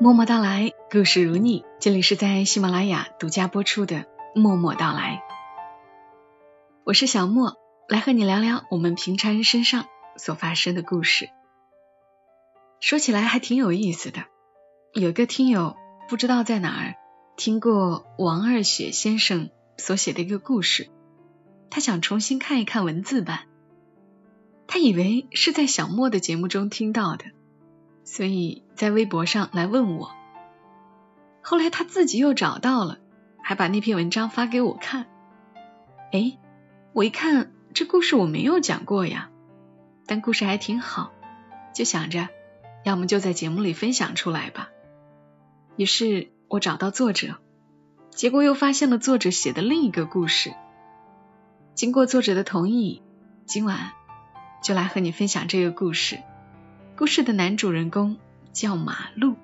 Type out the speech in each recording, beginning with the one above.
默默到来，故事如你。这里是在喜马拉雅独家播出的《默默到来》，我是小莫，来和你聊聊我们平常人身上所发生的故事。说起来还挺有意思的，有个听友不知道在哪儿听过王二雪先生所写的一个故事，他想重新看一看文字版，他以为是在小莫的节目中听到的。所以在微博上来问我，后来他自己又找到了，还把那篇文章发给我看。哎，我一看这故事我没有讲过呀，但故事还挺好，就想着要么就在节目里分享出来吧。于是我找到作者，结果又发现了作者写的另一个故事。经过作者的同意，今晚就来和你分享这个故事。故事的男主人公叫马路，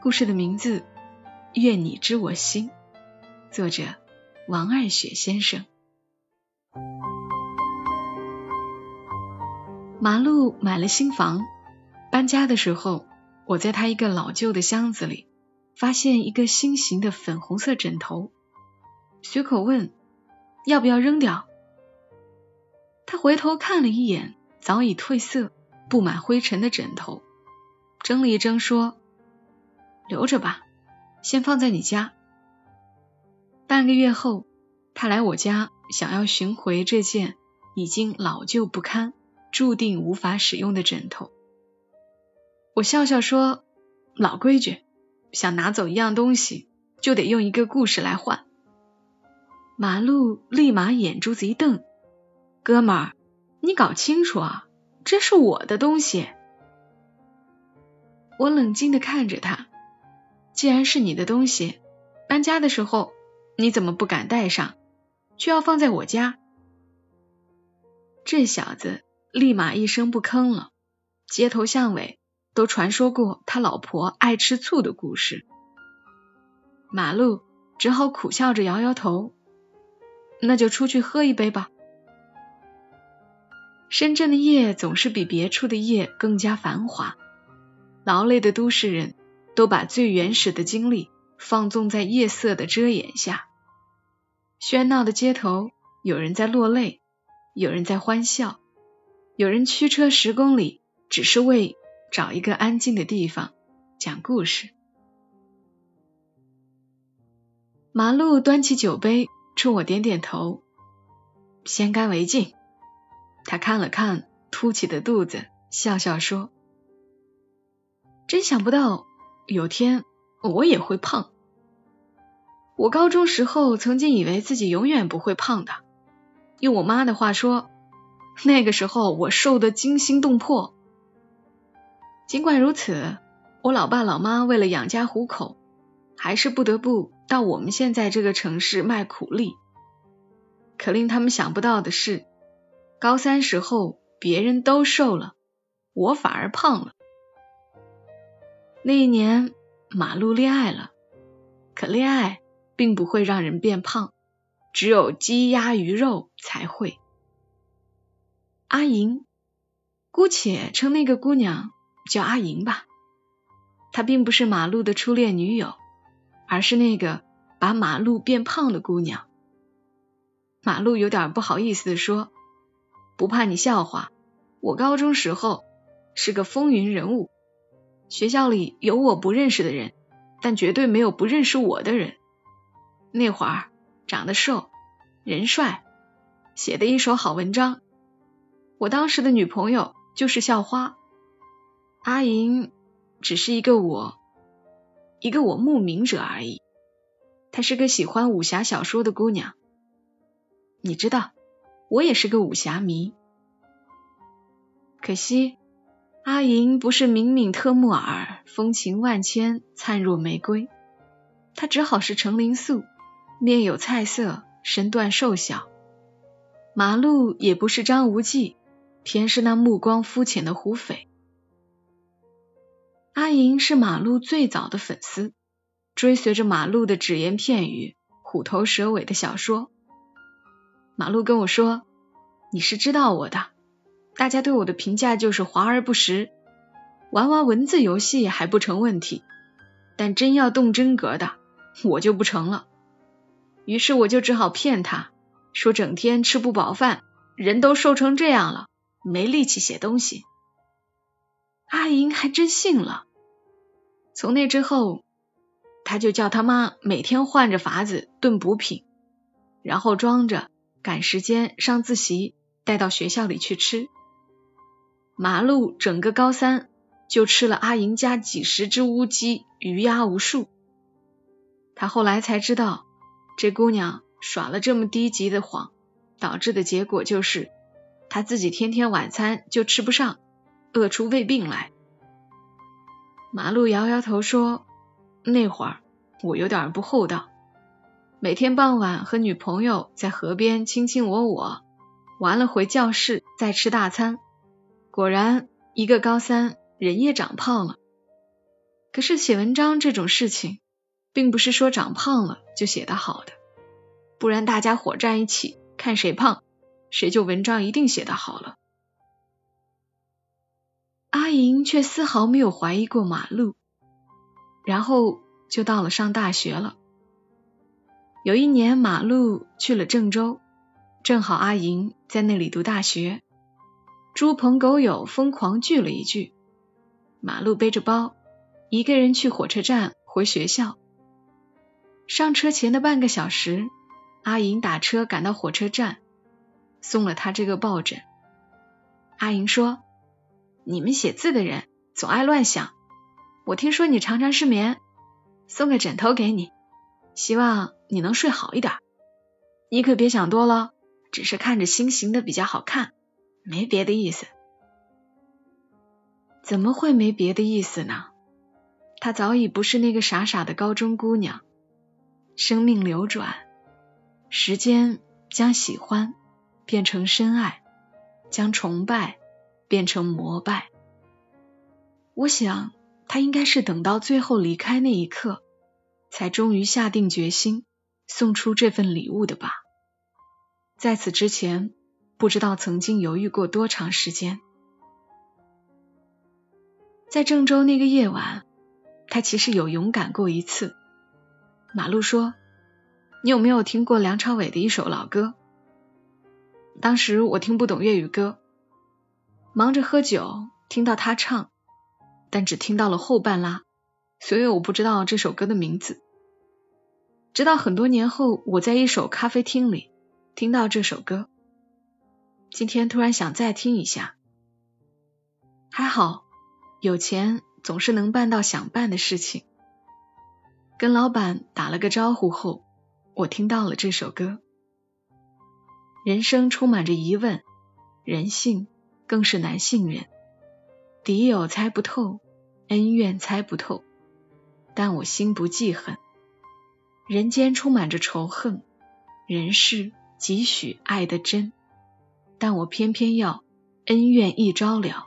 故事的名字《愿你知我心》，作者王二雪先生。马路买了新房，搬家的时候，我在他一个老旧的箱子里发现一个新型的粉红色枕头，随口问要不要扔掉。他回头看了一眼，早已褪色。布满灰尘的枕头，怔了一怔，说：“留着吧，先放在你家。”半个月后，他来我家，想要寻回这件已经老旧不堪、注定无法使用的枕头。我笑笑说：“老规矩，想拿走一样东西，就得用一个故事来换。”马路立马眼珠子一瞪：“哥们儿，你搞清楚啊！”这是我的东西，我冷静的看着他。既然是你的东西，搬家的时候你怎么不敢带上，却要放在我家？这小子立马一声不吭了。街头巷尾都传说过他老婆爱吃醋的故事。马路只好苦笑着摇摇头，那就出去喝一杯吧。深圳的夜总是比别处的夜更加繁华，劳累的都市人都把最原始的精力放纵在夜色的遮掩下。喧闹的街头，有人在落泪，有人在欢笑，有人驱车十公里，只是为找一个安静的地方讲故事。马路端起酒杯，冲我点点头，先干为敬。他看了看凸起的肚子，笑笑说：“真想不到有天我也会胖。我高中时候曾经以为自己永远不会胖的，用我妈的话说，那个时候我瘦得惊心动魄。尽管如此，我老爸老妈为了养家糊口，还是不得不到我们现在这个城市卖苦力。可令他们想不到的是。”高三时候，别人都瘦了，我反而胖了。那一年，马路恋爱了，可恋爱并不会让人变胖，只有鸡鸭鱼肉才会。阿莹，姑且称那个姑娘叫阿莹吧。她并不是马路的初恋女友，而是那个把马路变胖的姑娘。马路有点不好意思的说。不怕你笑话，我高中时候是个风云人物，学校里有我不认识的人，但绝对没有不认识我的人。那会儿长得瘦，人帅，写的一手好文章。我当时的女朋友就是校花阿莹，只是一个我，一个我慕名者而已。她是个喜欢武侠小说的姑娘，你知道。我也是个武侠迷，可惜阿银不是敏敏特木尔，风情万千，灿若玫瑰。她只好是程灵素，面有菜色，身段瘦小。马路也不是张无忌，偏是那目光肤浅的胡斐。阿银是马路最早的粉丝，追随着马路的只言片语、虎头蛇尾的小说。马路跟我说：“你是知道我的，大家对我的评价就是华而不实，玩玩文字游戏还不成问题，但真要动真格的，我就不成了。于是我就只好骗他说，整天吃不饱饭，人都瘦成这样了，没力气写东西。阿莹还真信了。从那之后，他就叫他妈每天换着法子炖补品，然后装着赶时间上自习带到学校里去吃。马路整个高三就吃了阿莹家几十只乌鸡、鱼鸭无数。他后来才知道，这姑娘耍了这么低级的谎，导致的结果就是他自己天天晚餐就吃不上，饿出胃病来。马路摇摇头说：“那会儿我有点不厚道，每天傍晚和女朋友在河边卿卿我我，完了回教室再吃大餐。”果然，一个高三人也长胖了。可是写文章这种事情，并不是说长胖了就写得好的，不然大家伙站一起看谁胖，谁就文章一定写得好了。阿莹却丝毫没有怀疑过马路，然后就到了上大学了。有一年，马路去了郑州，正好阿莹在那里读大学。猪朋狗友疯狂聚了一聚，马路背着包，一个人去火车站回学校。上车前的半个小时，阿莹打车赶到火车站，送了他这个抱枕。阿莹说：“你们写字的人总爱乱想，我听说你常常失眠，送个枕头给你，希望你能睡好一点。你可别想多了，只是看着心形的比较好看。”没别的意思，怎么会没别的意思呢？她早已不是那个傻傻的高中姑娘。生命流转，时间将喜欢变成深爱，将崇拜变成膜拜。我想，她应该是等到最后离开那一刻，才终于下定决心送出这份礼物的吧。在此之前。不知道曾经犹豫过多长时间，在郑州那个夜晚，他其实有勇敢过一次。马路说：“你有没有听过梁朝伟的一首老歌？”当时我听不懂粤语歌，忙着喝酒，听到他唱，但只听到了后半拉，所以我不知道这首歌的名字。直到很多年后，我在一首咖啡厅里听到这首歌。今天突然想再听一下，还好有钱总是能办到想办的事情。跟老板打了个招呼后，我听到了这首歌。人生充满着疑问，人性更是难信任。敌友猜不透，恩怨猜不透，但我心不记恨。人间充满着仇恨，人世几许爱的真。但我偏偏要恩怨一朝了，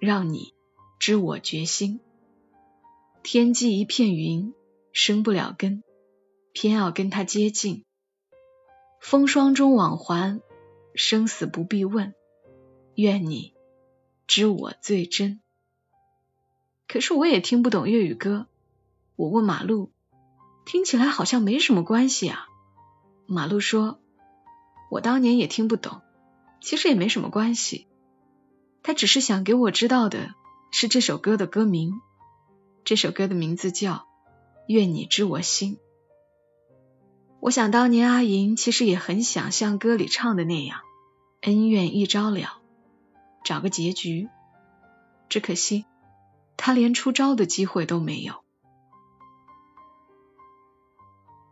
让你知我决心。天际一片云，生不了根，偏要跟他接近。风霜中往还，生死不必问。愿你知我最真。可是我也听不懂粤语歌，我问马路，听起来好像没什么关系啊。马路说，我当年也听不懂。其实也没什么关系，他只是想给我知道的是这首歌的歌名。这首歌的名字叫《愿你知我心》。我想当年阿莹其实也很想像歌里唱的那样，恩怨一朝了，找个结局。只可惜他连出招的机会都没有。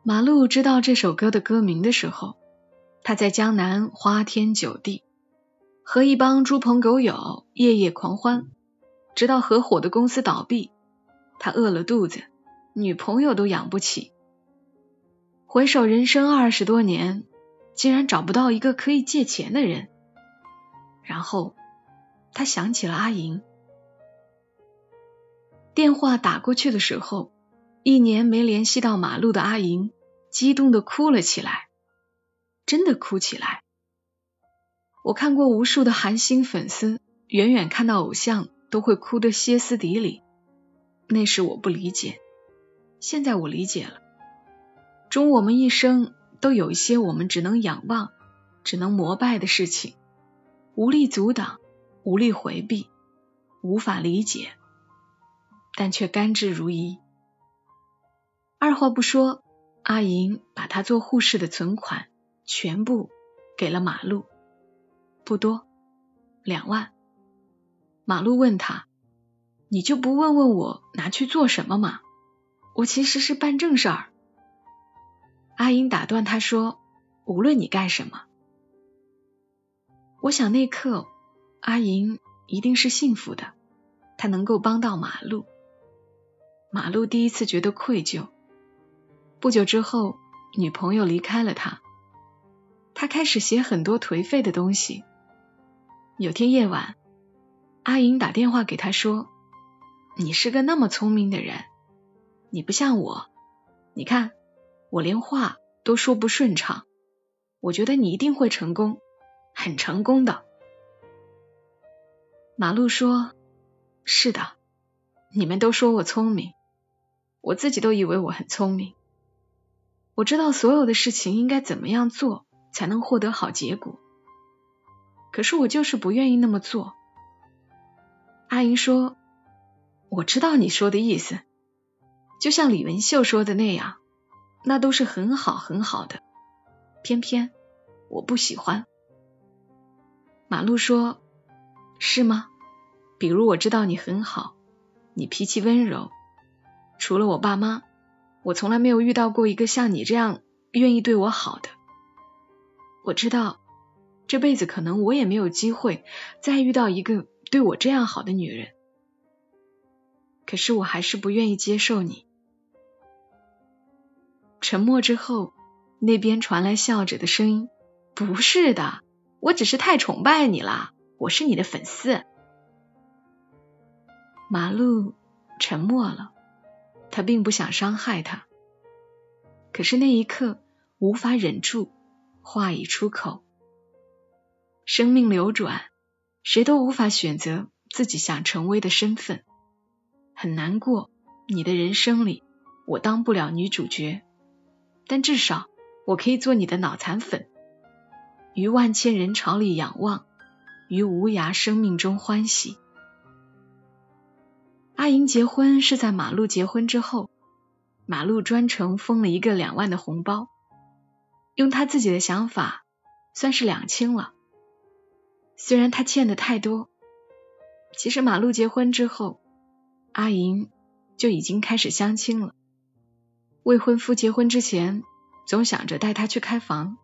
马路知道这首歌的歌名的时候。他在江南花天酒地，和一帮猪朋狗友夜夜狂欢，直到合伙的公司倒闭，他饿了肚子，女朋友都养不起。回首人生二十多年，竟然找不到一个可以借钱的人。然后他想起了阿莹，电话打过去的时候，一年没联系到马路的阿莹，激动的哭了起来。真的哭起来。我看过无数的韩星粉丝，远远看到偶像都会哭得歇斯底里，那时我不理解，现在我理解了，终我们一生都有一些我们只能仰望、只能膜拜的事情，无力阻挡，无力回避，无法理解，但却甘之如饴。二话不说，阿莹把她做护士的存款全部给了马路，不多，两万。马路问他：“你就不问问我拿去做什么吗？我其实是办正事儿。”阿英打断他说：“无论你干什么，我想那刻阿莹一定是幸福的，她能够帮到马路。马路第一次觉得愧疚。不久之后，女朋友离开了他，他开始写很多颓废的东西。有天夜晚。阿莹打电话给他说：“你是个那么聪明的人，你不像我。你看，我连话都说不顺畅。我觉得你一定会成功，很成功的。”马路说：“是的，你们都说我聪明，我自己都以为我很聪明。我知道所有的事情应该怎么样做才能获得好结果，可是我就是不愿意那么做。”阿英说：“我知道你说的意思，就像李文秀说的那样，那都是很好很好的，偏偏我不喜欢。”马路说：“是吗？比如我知道你很好，你脾气温柔，除了我爸妈，我从来没有遇到过一个像你这样愿意对我好的。我知道这辈子可能我也没有机会再遇到一个。”对我这样好的女人，可是我还是不愿意接受你。沉默之后，那边传来笑着的声音：“不是的，我只是太崇拜你了，我是你的粉丝。”马路沉默了，他并不想伤害他，可是那一刻无法忍住，话已出口。生命流转。谁都无法选择自己想成为的身份，很难过。你的人生里，我当不了女主角，但至少我可以做你的脑残粉。于万千人潮里仰望，于无涯生命中欢喜。阿莹结婚是在马路结婚之后，马路专程封了一个两万的红包，用他自己的想法，算是两清了。虽然他欠的太多，其实马路结婚之后，阿莹就已经开始相亲了。未婚夫结婚之前，总想着带他去开房，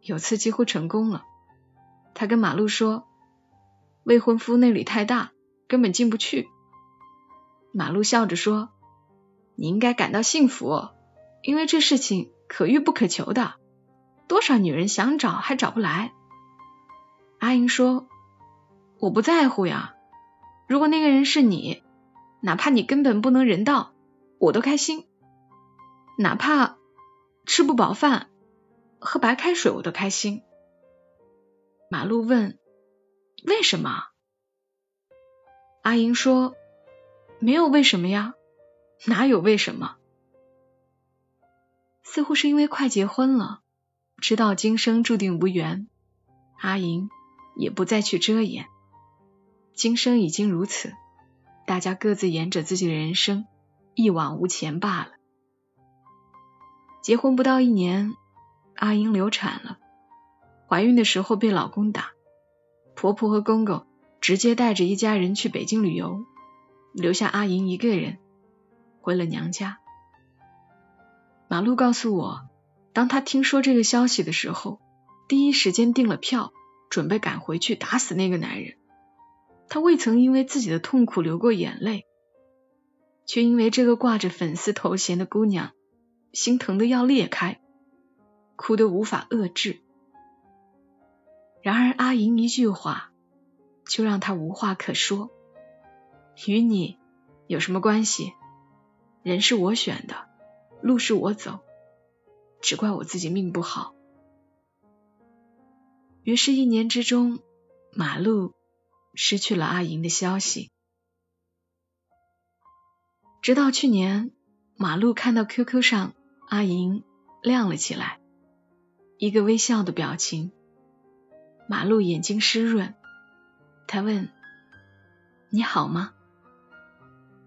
有次几乎成功了。他跟马路说，未婚夫那里太大，根本进不去。马路笑着说：“你应该感到幸福，因为这事情可遇不可求的，多少女人想找还找不来。”阿英说：“我不在乎呀，如果那个人是你，哪怕你根本不能人道，我都开心。哪怕吃不饱饭，喝白开水我都开心。”马路问：“为什么？”阿英说：“没有为什么呀，哪有为什么？似乎是因为快结婚了，知道今生注定无缘。”阿莹。也不再去遮掩，今生已经如此，大家各自沿着自己的人生，一往无前罢了。结婚不到一年，阿英流产了，怀孕的时候被老公打，婆婆和公公直接带着一家人去北京旅游，留下阿莹一个人回了娘家。马路告诉我，当他听说这个消息的时候，第一时间订了票。准备赶回去打死那个男人。他未曾因为自己的痛苦流过眼泪，却因为这个挂着粉丝头衔的姑娘，心疼的要裂开，哭得无法遏制。然而阿莹一句话，就让他无话可说。与你有什么关系？人是我选的，路是我走，只怪我自己命不好。于是，一年之中，马路失去了阿莹的消息。直到去年，马路看到 QQ 上阿莹亮了起来，一个微笑的表情。马路眼睛湿润，他问：“你好吗？”“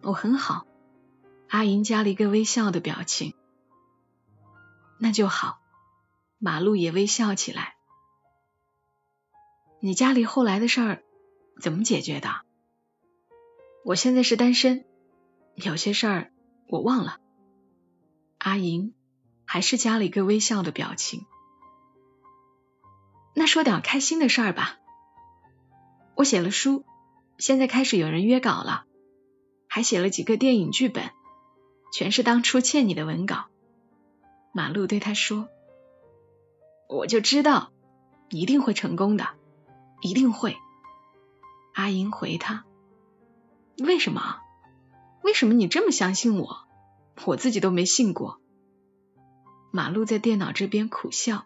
我很好。”阿莹加了一个微笑的表情。“那就好。”马路也微笑起来。“你家里后来的事儿怎么解决的？”“我现在是单身，有些事儿我忘了。”阿莹还是加了一个微笑的表情。那说点开心的事儿吧。我写了书，现在开始有人约稿了，还写了几个电影剧本，全是当初欠你的文稿。马路对他说：“我就知道一定会成功的，一定会。”阿银回他：“为什么？为什么你这么相信我？我自己都没信过。”马路在电脑这边苦笑。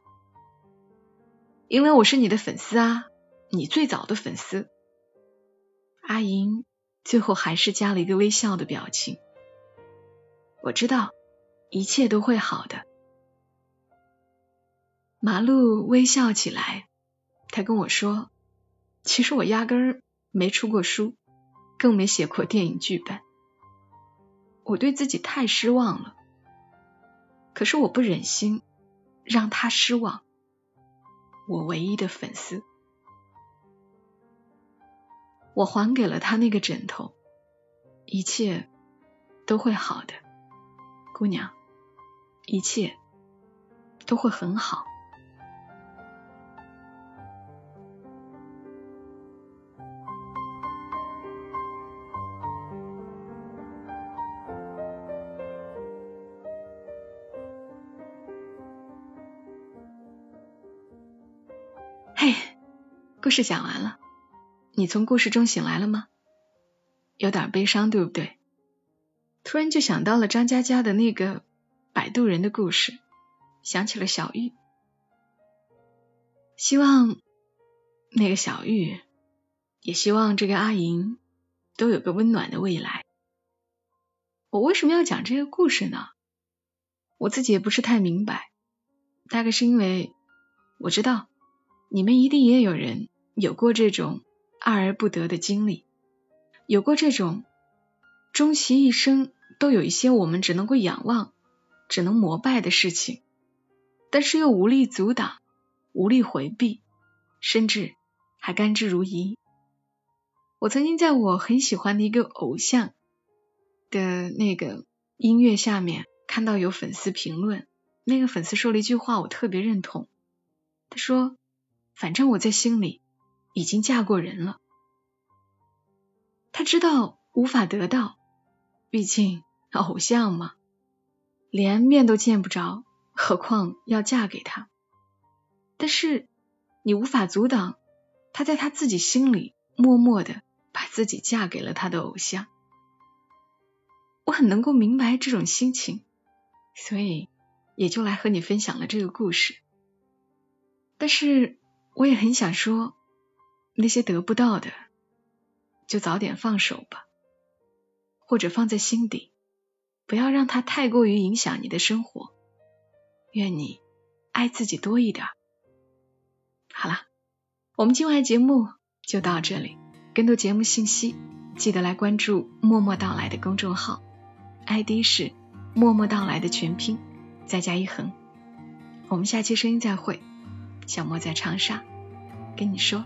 因为我是你的粉丝啊，你最早的粉丝。阿莹最后还是加了一个微笑的表情。我知道一切都会好的。马路微笑起来，他跟我说：“其实我压根儿没出过书，更没写过电影剧本。我对自己太失望了，可是我不忍心让他失望。”我唯一的粉丝，我还给了他那个枕头，一切都会好的，姑娘，一切都会很好。嘿，故事讲完了，你从故事中醒来了吗？有点悲伤，对不对？突然就想到了张嘉佳的那个摆渡人的故事，想起了小玉。希望那个小玉，也希望这个阿莹都有个温暖的未来。我为什么要讲这个故事呢？我自己也不是太明白，大概是因为我知道。你们一定也有人有过这种爱而不得的经历，有过这种终其一生都有一些我们只能够仰望、只能膜拜的事情，但是又无力阻挡、无力回避，甚至还甘之如饴。我曾经在我很喜欢的一个偶像的那个音乐下面看到有粉丝评论，那个粉丝说了一句话，我特别认同。他说。反正我在心里已经嫁过人了。他知道无法得到，毕竟偶像嘛，连面都见不着，何况要嫁给他。但是你无法阻挡他在他自己心里默默的把自己嫁给了他的偶像。我很能够明白这种心情，所以也就来和你分享了这个故事。但是。我也很想说，那些得不到的，就早点放手吧，或者放在心底，不要让它太过于影响你的生活。愿你爱自己多一点。好了，我们今晚节目就到这里。更多节目信息，记得来关注“默默到来”的公众号，ID 是“默默到来”的全拼，再加一横。我们下期声音再会。小莫在长沙跟你说